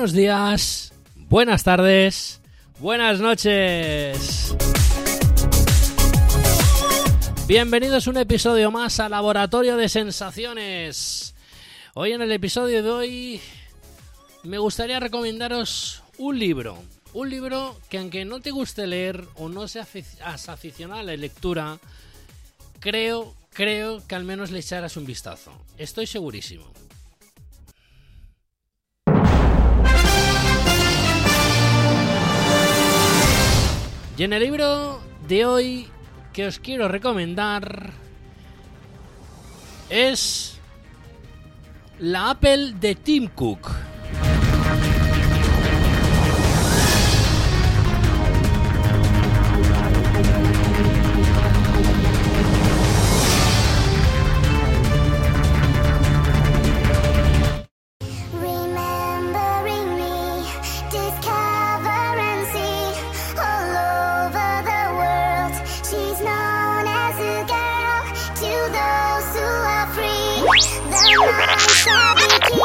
Buenos días, buenas tardes, buenas noches. Bienvenidos a un episodio más al Laboratorio de Sensaciones. Hoy en el episodio de hoy me gustaría recomendaros un libro. Un libro que aunque no te guste leer o no seas aficionado a la lectura, creo, creo que al menos le echarás un vistazo. Estoy segurísimo. Y en el libro de hoy que os quiero recomendar es la Apple de Tim Cook.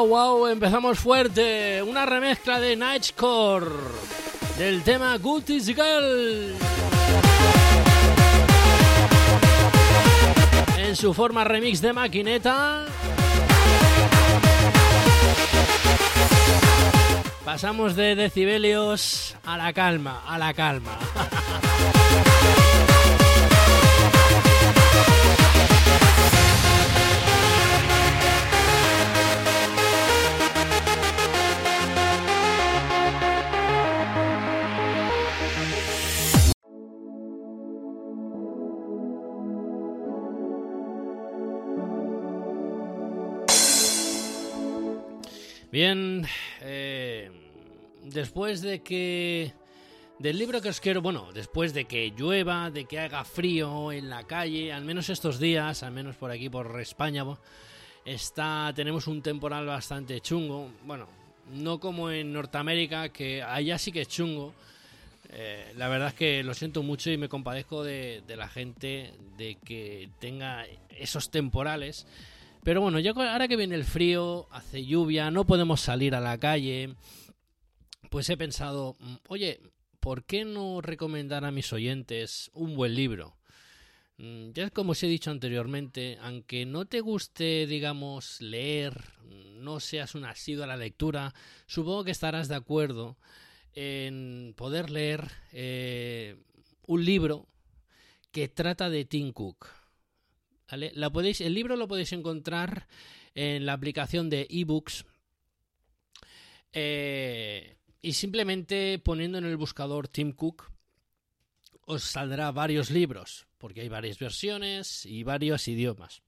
wow, wow, empezamos fuerte. Una remezcla de Nightcore del tema Good is Girl. En su forma remix de maquineta. Pasamos de decibelios a la calma, a la calma. Bien, eh, después de que... Del libro que os quiero, bueno, después de que llueva, de que haga frío en la calle, al menos estos días, al menos por aquí, por España, está, tenemos un temporal bastante chungo. Bueno, no como en Norteamérica, que allá sí que es chungo. Eh, la verdad es que lo siento mucho y me compadezco de, de la gente de que tenga esos temporales. Pero bueno, yo ahora que viene el frío, hace lluvia, no podemos salir a la calle, pues he pensado, mm, oye, ¿por qué no recomendar a mis oyentes un buen libro? Mm, ya como os he dicho anteriormente, aunque no te guste, digamos, leer, mm, no seas un asiduo a la lectura, supongo que estarás de acuerdo en poder leer eh, un libro que trata de Tim Cook podéis, el libro lo podéis encontrar en la aplicación de ebooks. Eh, y simplemente poniendo en el buscador Tim Cook os saldrá varios libros, porque hay varias versiones y varios idiomas.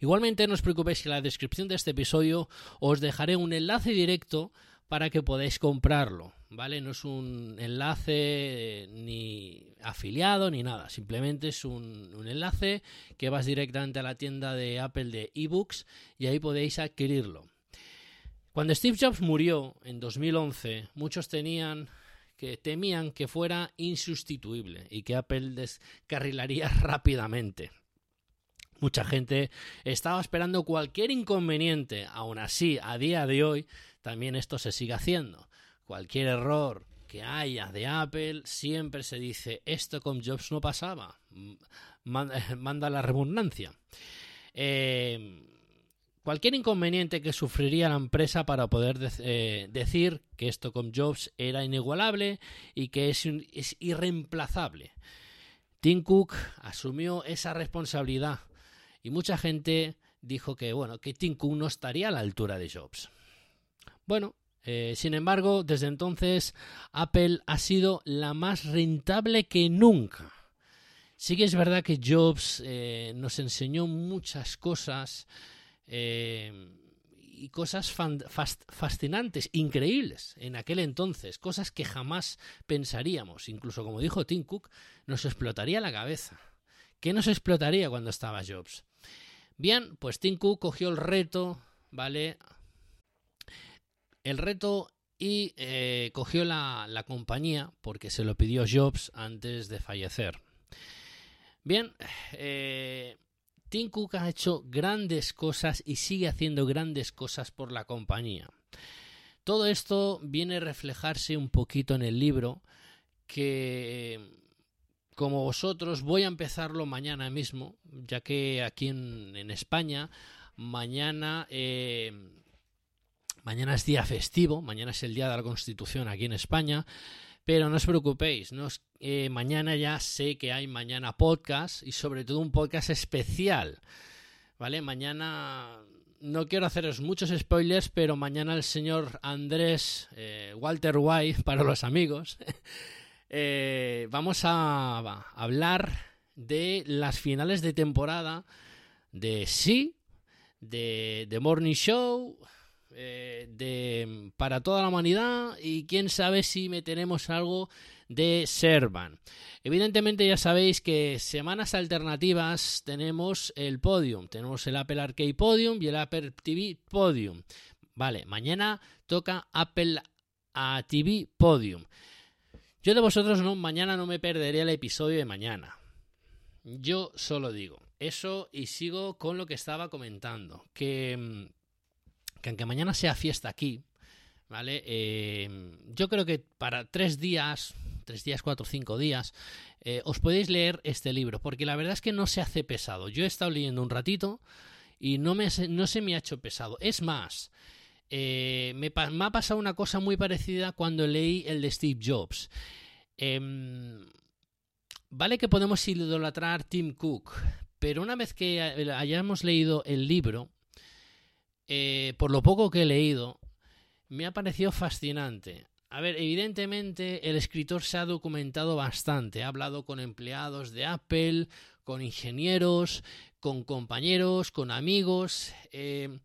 Igualmente no os preocupéis que en la descripción de este episodio os dejaré un enlace directo para que podáis comprarlo, ¿vale? No es un enlace ni afiliado ni nada, simplemente es un, enlace que vas directamente a la tienda de Apple de ebooks y ahí podéis adquirirlo. Cuando Steve Jobs murió en 2011, muchos tenían que temían que fuera insustituible y que Apple descarrilaría rápidamente. Mucha gente estaba esperando cualquier inconveniente, aún así, a día de hoy, también esto se sigue haciendo. Cualquier error que haya de Apple, siempre se dice, esto con Jobs no pasaba. Manda la redundancia. Eh, cualquier inconveniente que sufriría la empresa para poder eh, decir que esto con Jobs era inigualable y que es, es irreemplazable. Tim Cook asumió esa responsabilidad y mucha gente dijo que bueno que Tim Cook no estaría a la altura de Jobs. Bueno, eh, sin embargo, desde entonces Apple ha sido la más rentable que nunca. Sí que es verdad que Jobs eh, nos enseñó muchas cosas eh, y, cosas fascinantes, increíbles en aquel entonces, cosas que jamás pensaríamos, incluso como dijo Tim Cook, nos explotaría la cabeza. ¿Qué nos explotaría cuando estaba Jobs? Bien, pues Tim Cook cogió el reto, ¿vale? El reto y eh, cogió la, la compañía porque se lo pidió Jobs antes de fallecer. Bien, eh, Tim Cook ha hecho grandes cosas y sigue haciendo grandes cosas por la compañía. Todo esto viene a reflejarse un poquito en el libro que como vosotros voy a empezarlo mañana mismo, ya que aquí en, España mañana eh, mañana es día festivo, mañana es el día de la Constitución aquí en España pero no os preocupéis, eh, mañana ya sé que hay mañana podcast y sobre todo un podcast especial. ¿Vale? Mañana no quiero haceros muchos spoilers, pero mañana el señor Andrés eh, Walter White, para los amigos, eh, vamos a, a, hablar de las finales de temporada de Sí, de The Morning Show, eh, de, para toda la humanidad y quién sabe si meteremos algo de Servan. Evidentemente ya sabéis que semanas alternativas tenemos el Podium, tenemos el Apple Arcade Podium y el Apple TV Podium. Vale, mañana toca Apple a TV Podium. Yo de vosotros no, mañana no me perderé el episodio de mañana. Yo solo digo eso y sigo con lo que estaba comentando, que mm, que aunque mañana sea fiesta aquí, ¿vale? Eh, yo creo que para tres días, tres días, cuatro, cinco días, eh, os podéis leer este libro, porque la verdad es que no se hace pesado. Yo he estado leyendo un ratito y no, me, no se me ha hecho pesado. Es más, eh, me, me, ha pasado una cosa muy parecida cuando leí el de Steve Jobs. Em, vale que podemos idolatrar Tim Cook, pero una vez que hayamos leído el libro, eh, por lo poco que he leído, me ha parecido fascinante. A ver, evidentemente el escritor se ha documentado bastante, ha hablado con empleados de Apple, con ingenieros, con compañeros, con amigos. Eh,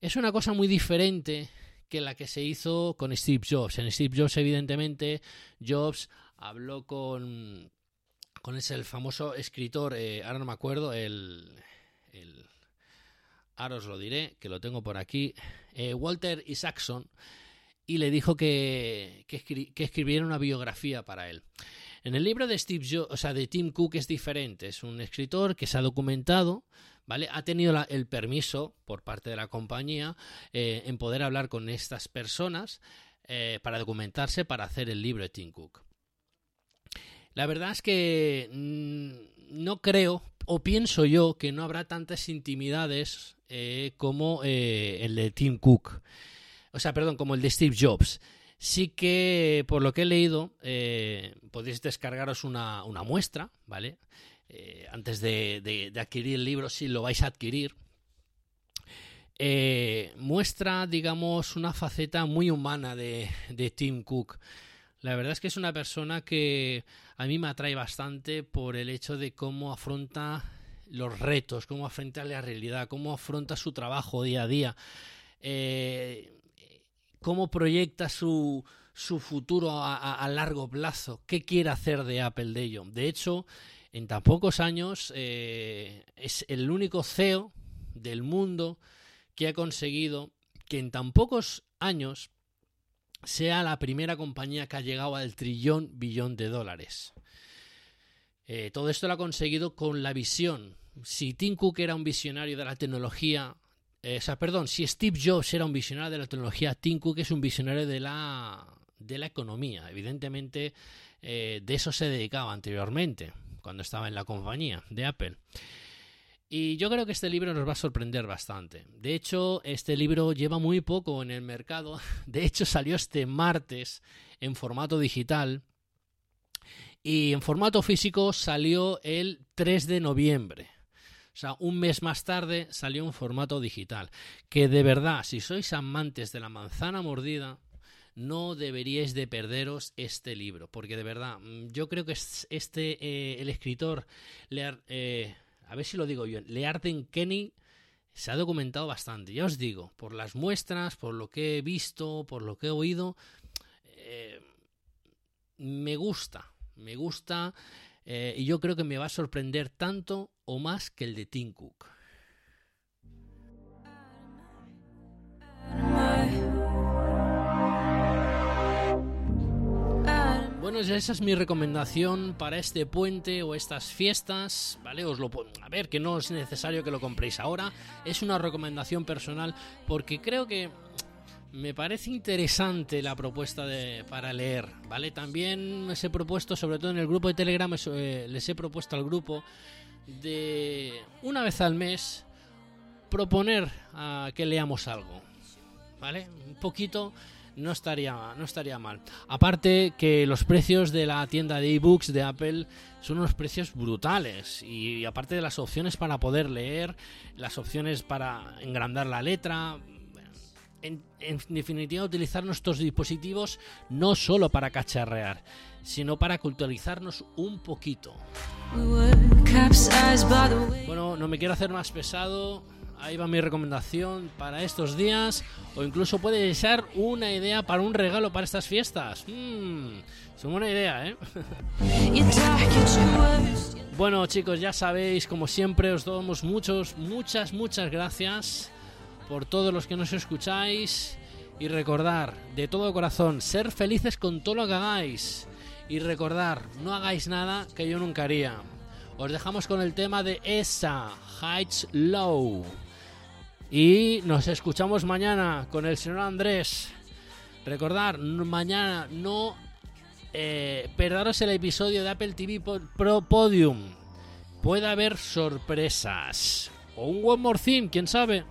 es una cosa muy diferente que la que se hizo con Steve Jobs. En Steve Jobs, evidentemente, Jobs habló con, con ese el famoso escritor, eh, ahora no me acuerdo, el, el ahora os lo diré, que lo tengo por aquí, eh, Walter Isaacson, y le dijo que, que, escribiera una biografía para él. En el libro de Steve Jobs, o sea, de Tim Cook es diferente, es un escritor que se ha documentado, ¿vale? Ha tenido el permiso por parte de la compañía eh, en poder hablar con estas personas eh, para documentarse para hacer el libro de Tim Cook. La verdad es que mm, no creo, o pienso yo, que no habrá tantas intimidades eh, como eh, el de Tim Cook. O sea, perdón, como el de Steve Jobs. Sí que, por lo que he leído, eh, podéis descargaros una, muestra, ¿vale? antes de, adquirir el libro, si lo vais a adquirir. muestra, digamos, una faceta muy humana de, de Tim Cook. La verdad es que es una persona que a mí me atrae bastante por el hecho de cómo afronta los retos, cómo afronta la realidad, cómo afronta su trabajo día a día, eh, cómo proyecta su, su futuro a, largo plazo, qué quiere hacer de Apple de ello. De hecho, en tan pocos años eh, es el único CEO del mundo que ha conseguido que en tan pocos años sea la primera compañía que ha llegado al trillón billón de dólares. Eh, todo esto lo ha conseguido con la visión si Tim Cook era un visionario de la tecnología, eh, o sea, perdón, si Steve Jobs era un visionario de la tecnología, Tim Cook es un visionario de la, de la economía. Evidentemente, eh, de eso se dedicaba anteriormente, cuando estaba en la compañía de Apple. Y yo creo que este libro nos va a sorprender bastante. De hecho, este libro lleva muy poco en el mercado. De hecho, salió este martes en formato digital. Y en formato físico salió el 3 de noviembre. O sea, un mes más tarde salió un formato digital. Que de verdad, si sois amantes de la manzana mordida, no deberíais de perderos este libro. Porque de verdad, mm, yo creo que este, eh, el escritor, eh, a ver si lo digo yo, Learden Kenny, se ha documentado bastante. Ya os digo, por las muestras, por lo que he visto, por lo que he oído, eh, me gusta, me gusta eh, y yo creo que me va a sorprender tanto o más que el de Tim Cook. Bueno, esa es mi recomendación para este puente o estas fiestas, ¿vale? Os lo a ver, que no es necesario que lo compréis ahora, es una recomendación personal porque creo que me parece interesante la propuesta de, para leer, ¿vale? También les he propuesto, sobre todo en el grupo de Telegram, eh, les he propuesto al grupo de una vez al mes proponer a que leamos algo, ¿vale? Un poquito no estaría, no estaría mal. Aparte que los precios de la tienda de ebooks de Apple son unos precios brutales y aparte de las opciones para poder leer, las opciones para engrandar la letra, en, definitiva utilizar nuestros dispositivos no solo para cacharrear, sino para culturalizarnos un poquito. Bueno, no me quiero hacer más pesado. Ahí va mi recomendación para estos días. O incluso puede ser una idea para un regalo para estas fiestas. Mmm, es una buena idea, ¿eh? bueno, chicos, ya sabéis, como siempre, os damos muchos, muchas, muchas gracias por todos los que nos escucháis y recordar de todo corazón, ser felices con todo lo que hagáis y recordar, no hagáis nada que yo nunca haría. Os dejamos con el tema de esa, Heights Low. Y nos escuchamos mañana con el señor Andrés. Recordar, mañana no eh, perdaros el episodio de Apple TV Pro Podium. Puede haber sorpresas. O un More Theme, quién sabe.